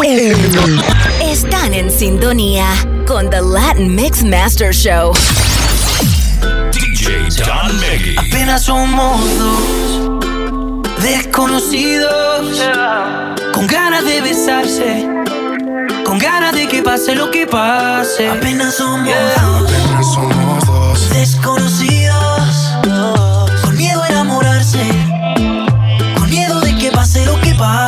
Están en sintonía con The Latin Mix Master Show. DJ Don Maggie. Apenas somos dos desconocidos con ganas de besarse, con ganas de que pase lo que pase. Apenas somos yeah. dos. Apenas somos dos desconocidos con miedo a enamorarse, con miedo de que pase lo que pase.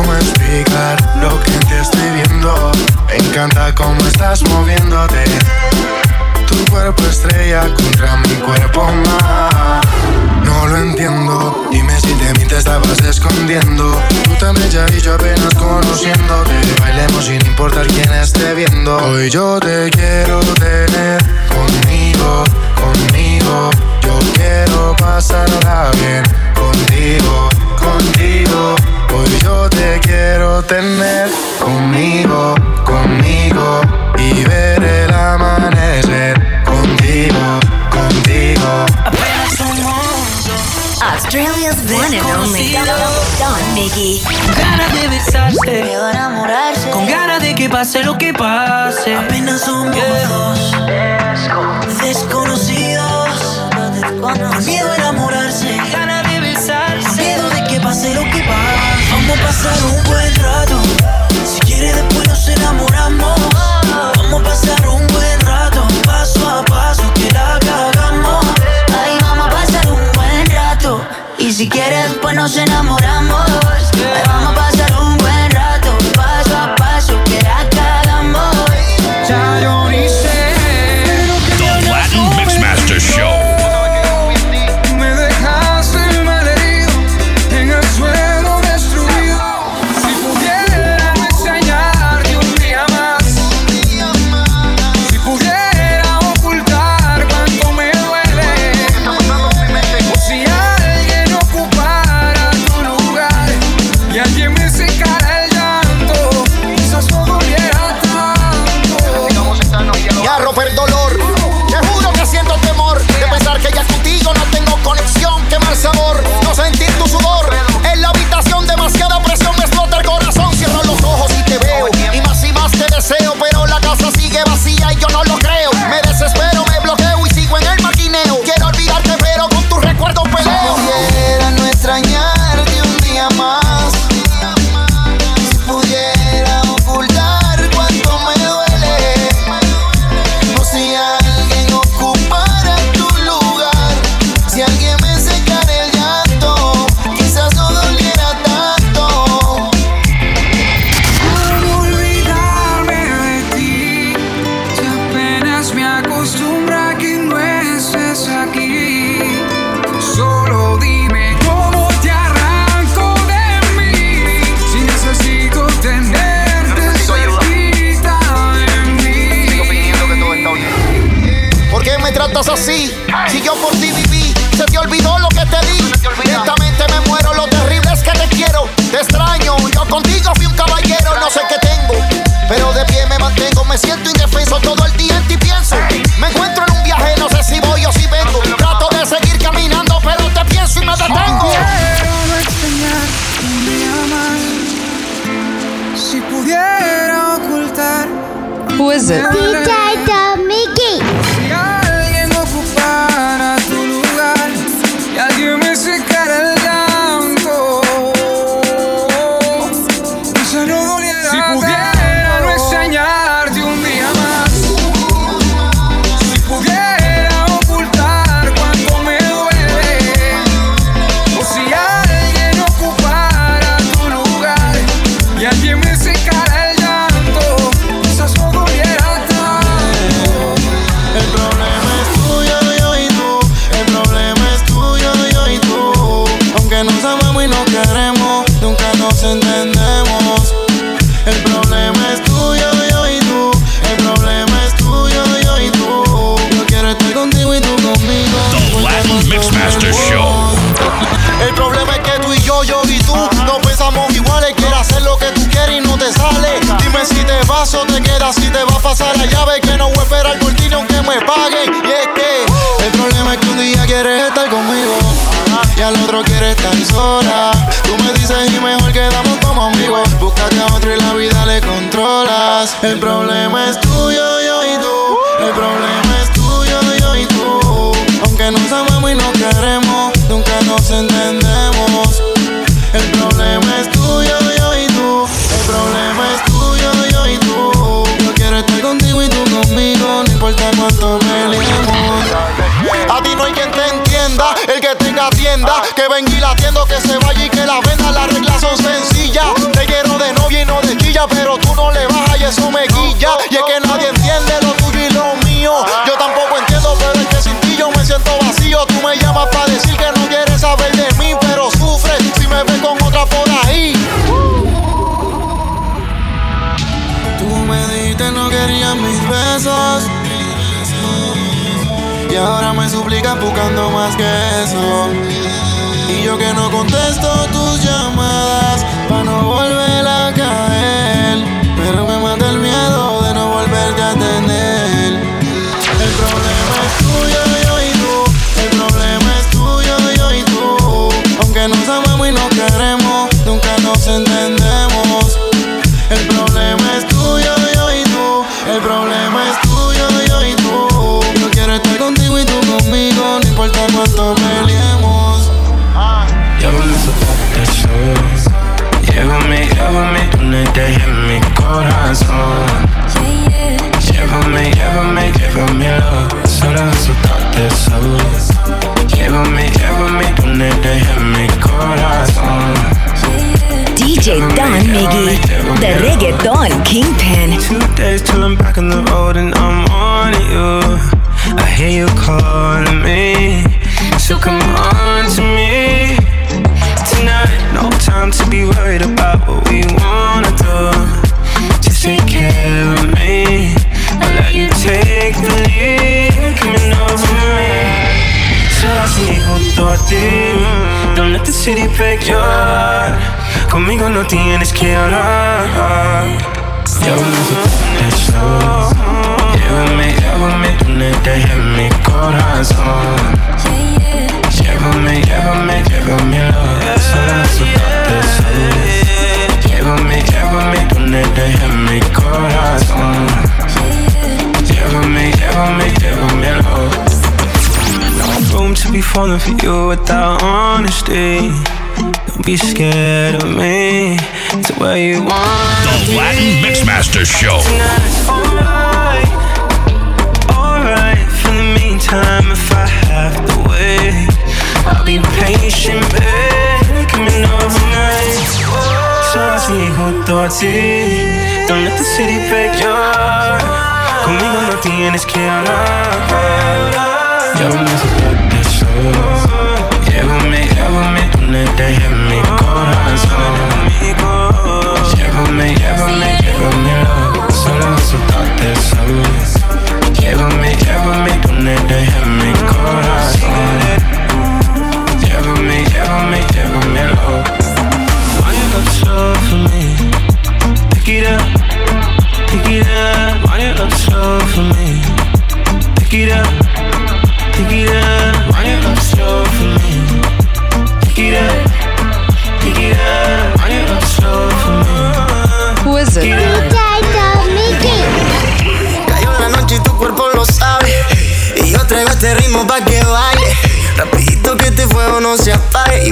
cómo explicar lo que te estoy viendo. Me encanta cómo estás moviéndote. Tu cuerpo estrella contra mi cuerpo más. No lo entiendo, dime si de mí te estabas escondiendo. Tú tan bella y yo apenas conociéndote. Bailemos sin importar quién esté viendo. Hoy yo te quiero tener conmigo, conmigo. Yo quiero pasarla bien contigo quiero tener conmigo, conmigo y ver el amanecer contigo, contigo. Apenas. Australia's one and only Don Miggy. Con ganas de besarse, de enamorarse, con ganas de que pase lo que pase. Apenas somos yeah. dos desconocidos, desconocidos. miedo a enamorar podemos pasar un buen rato. Si quiere después nos enamoramos. mi todo atiendo, que se vaya y que la venda. Las reglas son sencillas. Te quiero de novia y no de chilla, pero tú no le bajas y eso me guilla. Y es que nadie entiende lo tuyo y lo mío. Yo tampoco entiendo, pero es que sin ti yo me siento vacío. Tú me llamas para decir que no quieres saber de mí, pero sufres si me ves con otra por ahí. Tú me dijiste no querías mis besos. Y ahora me suplicas buscando más que eso. Y yo que no contesto tus llamadas Llévame, llévame donde corazón. DJ Don Miggy, the reggaeton kingpin. Two days till I'm back on the road and I'm on you. I hear you calling me, so come on to me tonight. No time to be worried about what we wanna do. Just take care of me. I'll let you take the lead. Así junto a ti. Don't let the city break your heart. Conmigo no tienes que hablar. Llévame a eso. Llévame, llévame donde deje mi corazón. Falling for you without honesty. Don't be scared of me. To where you want. The Latin Mixmaster Show. Alright, alright. For the meantime, if I have to wait, I'll be patient, babe. Coming overnight. Solo así junto a ti. Don't let the city break your heart. Conmigo no tienes que hablar. Llévame a Oh.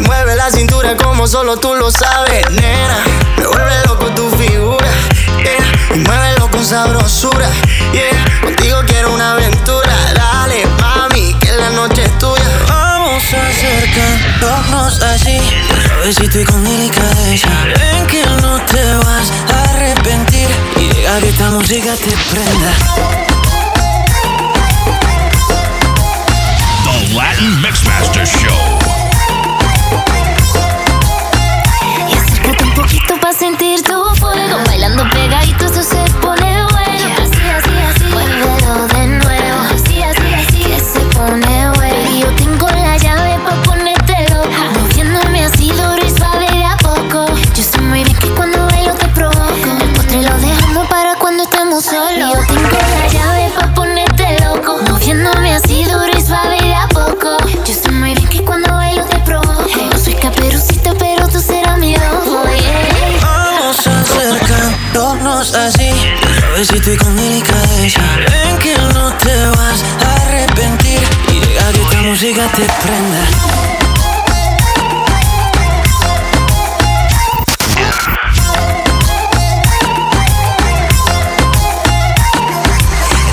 Mueve la cintura como solo tú lo sabes, nena. Me vuelve loco tu figura. Yeah. Y muévelo con sabrosura. Yeah. Contigo quiero una aventura. Dale, mami, que la noche es tuya. Vamos a acercarnos así. Suavecito y con delicadeza. Ven que no te vas a arrepentir. Y llega que esta música te prenda. The Latin Mixmaster Show. Te prenda.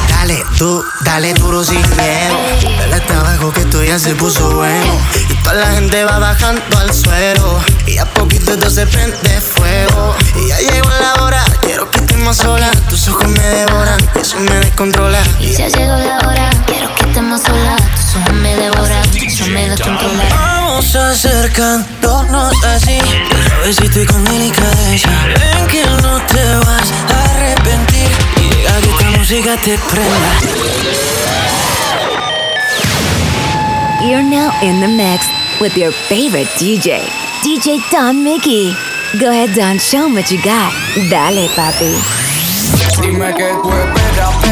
Dale, tú, dale duro sin miedo. Dale hasta abajo que esto ya se puso bueno. Y toda la gente va bajando al suelo. Y a poquito esto se prende fuego. Y ya llegó la hora, quiero que estemos solas. Tus ojos me devoran, eso me descontrola. Y ya llegó la hora, acercándonos así, suavecito y con delicadeza. Ven que no te vas a arrepentir y deja que esta música te prenda. You're now in the mix with your favorite DJ, DJ Don Mickey. Go ahead, Don, show 'em what you got. Dale, papi. Dime que tú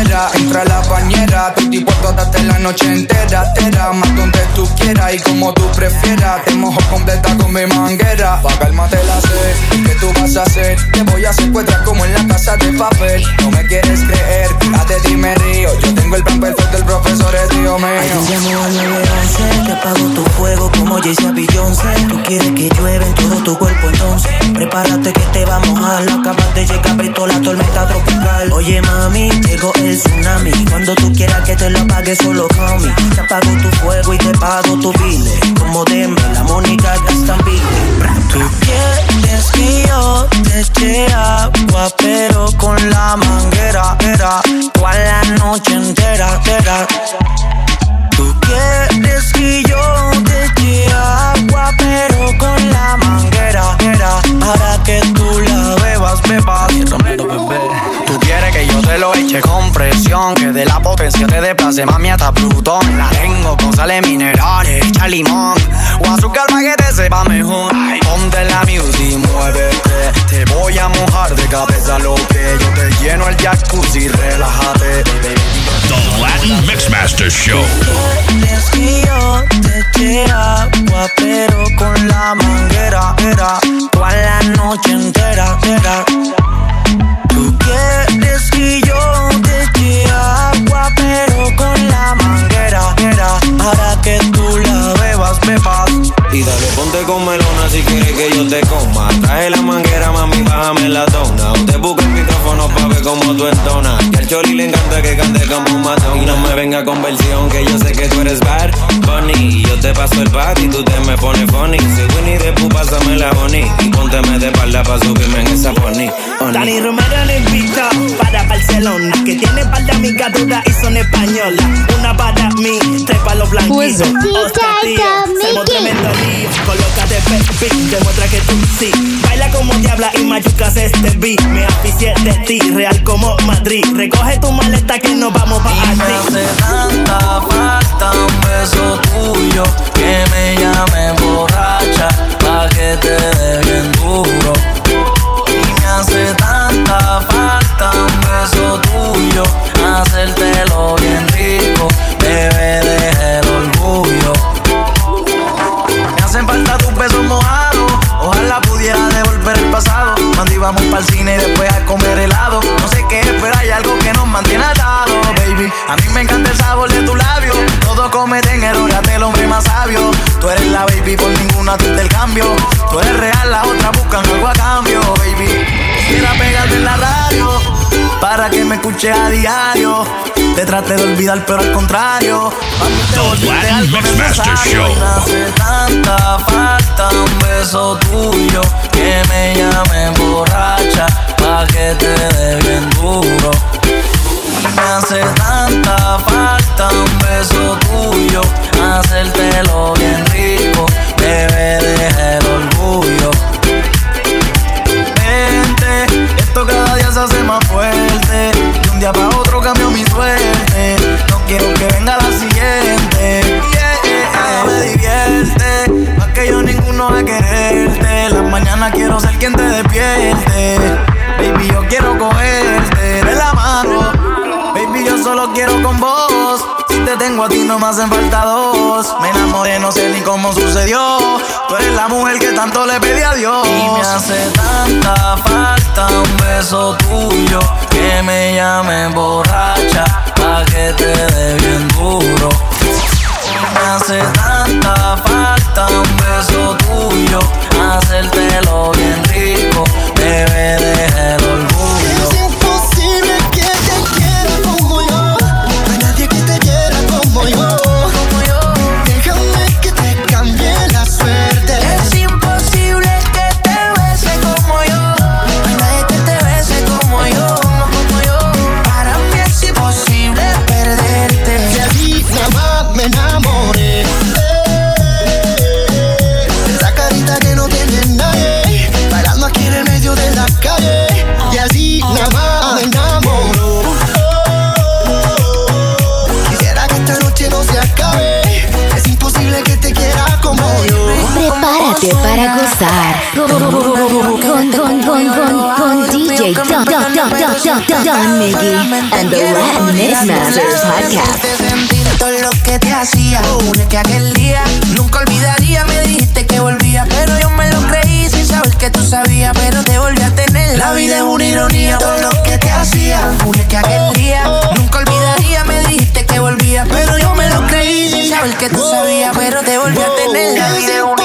espera, entra a la bañera, dispuesto a darte la noche entera, entera, más donde tú quieras y como tú prefieras, te mojo completa con mi manguera, pa' calmarte la sed, ¿qué tú vas a hacer? Te voy a secuestrar como en la casa de papel, no me quieres creer, fíjate dime río, yo tengo el plan perfecto, el profesor es Dios mío. Te 911, que apago tu fuego como Jay-Z Beyoncé. Tú quieres que llueve en todo tu cuerpo, entonces prepárate que te va a mojar. Acabas de llegar, visto la tormenta tropical. Oye, mami, llegó el tsunami. Cuando tú quieras que te lo apague, solo call. Te apago tu fuego y te pago tu bile. Como Deme, la Mónica Gastambide. Tú quieres que yo te eche agua, pero con la manguera, era toda la noche entera, entera. Tú quieres que yo te eche agua, pero con la manguera, era para que tú la bebas, Que de desplace mami hasta Plutón. La tengo con sales minerales, echa limón. O azúcar para que te sepa mejor. Ponte la music, muévete. Te voy a mojar de cabeza lo que Yo te lleno el jacuzzi, relájate The Latin Mixmaster Show. Quieres que yo te eche agua, pero con la manguera, era toda la noche entera, entera. Tú quieres que yo pero con la manguera, era para que tú la bebas, bebas. Y dale, ponte con melona si quieres que yo te coma. Traje la manguera, mami, bájame la dona. Usted busca el micrófono pa' ver cómo tú entonas. Que al choli le encanta que cante como un matón. Y no me venga con versión, que yo sé que tú eres bad bunny. Y yo te paso el bat y tú te me pones funny. Soy Winnie the Pooh, pásame la boni. Y pónteme de espalda pa' subirme en esa pony. Dani Romero le invita para Barcelona Que tiene par de amigas duras y son españolas. Una para mí, tres para los blanquitos. Hostia, tío, somos tremendo lío. Colócate perfil, demuestra que tú sí. Baila como diabla y mayucas este beat Me aficié de ti, real como Madrid. Recoge tu maleta que nos vamos pa' Y me hace tanta falta un beso tuyo que me llame borracha pa' que te dé bien duro. Y me hace tanta falta trate de olvidar, pero al contrario. Mami, te volviste Latin algo Mixmaster necesario. Show. Y me hace tanta falta un beso tuyo que me llame borracha pa' que te dé bien duro. man, boy. gozar con, con, con, con DJ Don, Don, Don, Don, Don, Miggy and the Latinx Masters Podcast. Todo lo que te hacía, que aquel día nunca olvidaría, me dijiste que volvía, pero yo me lo creí sin saber que tú sabías, pero te volví a tener. La vida es una ironía, todo lo que te hacía, que aquel día nunca olvidaría, me dijiste que volvía, pero yo me lo creí sin saber que tú sabías, pero te volví a tener. La vida es una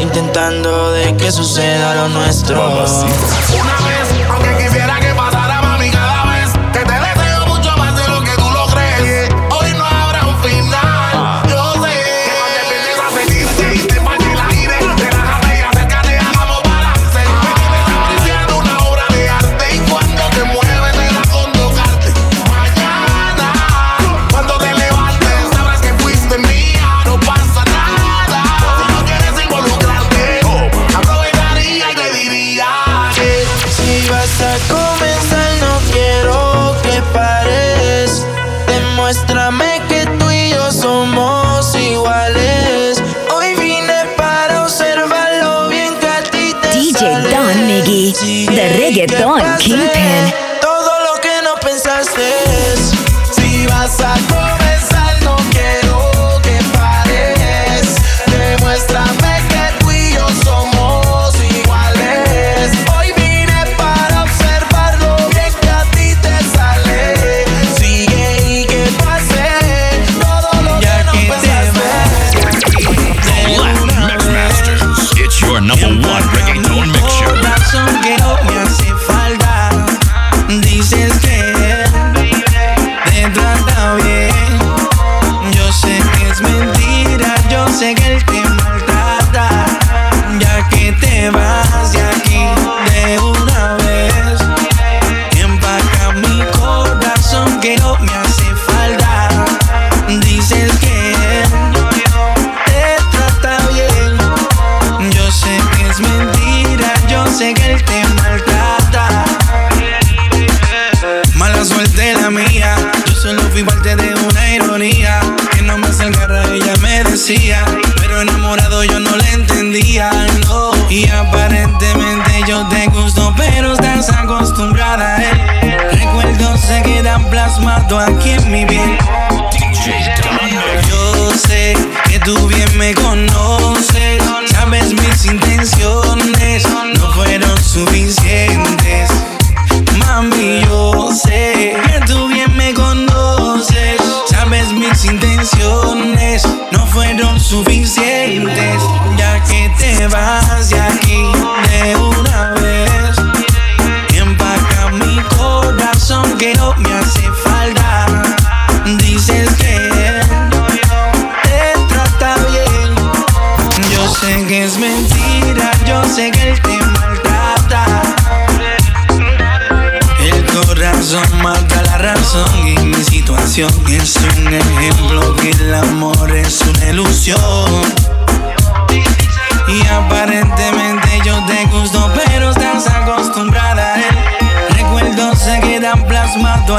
intentando de que suceda lo nuestro. The Reggaeton King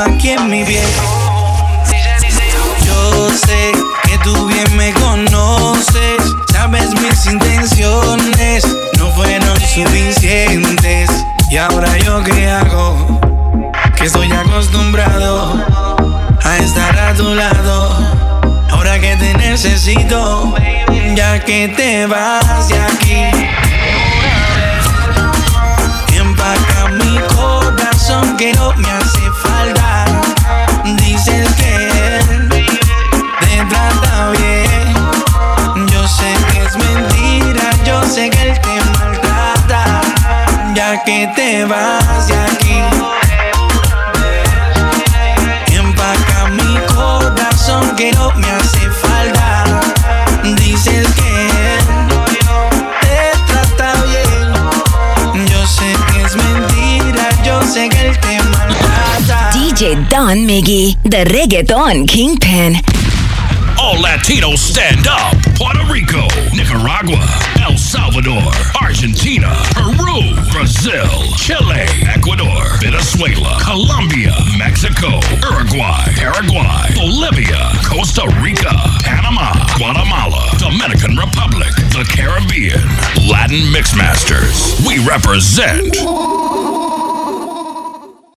aquí en mi piel. Yo sé que tú bien me conoces, sabes mis intenciones no fueron suficientes. Y ahora yo qué hago, que estoy acostumbrado a estar a tu lado. Ahora que te necesito, ya que te vas de aquí. Empaca mi corazón que no me hace que te vas de aquí. Empaca mi corazón que no me hace falta. Dices que te trata bien. Yo sé que es mentira, yo sé que él te maltrata. DJ Don Miggy, the reggaeton kingpin. All Latinos stand up. Puerto Rico, Nicaragua, Salvador, Argentina, Peru, Brazil, Chile, Ecuador, Venezuela, Colombia, Mexico, Uruguay, Paraguay, Bolivia, Costa Rica, Panama, Guatemala, Dominican Republic, the Caribbean, Latin Mixmasters. We represent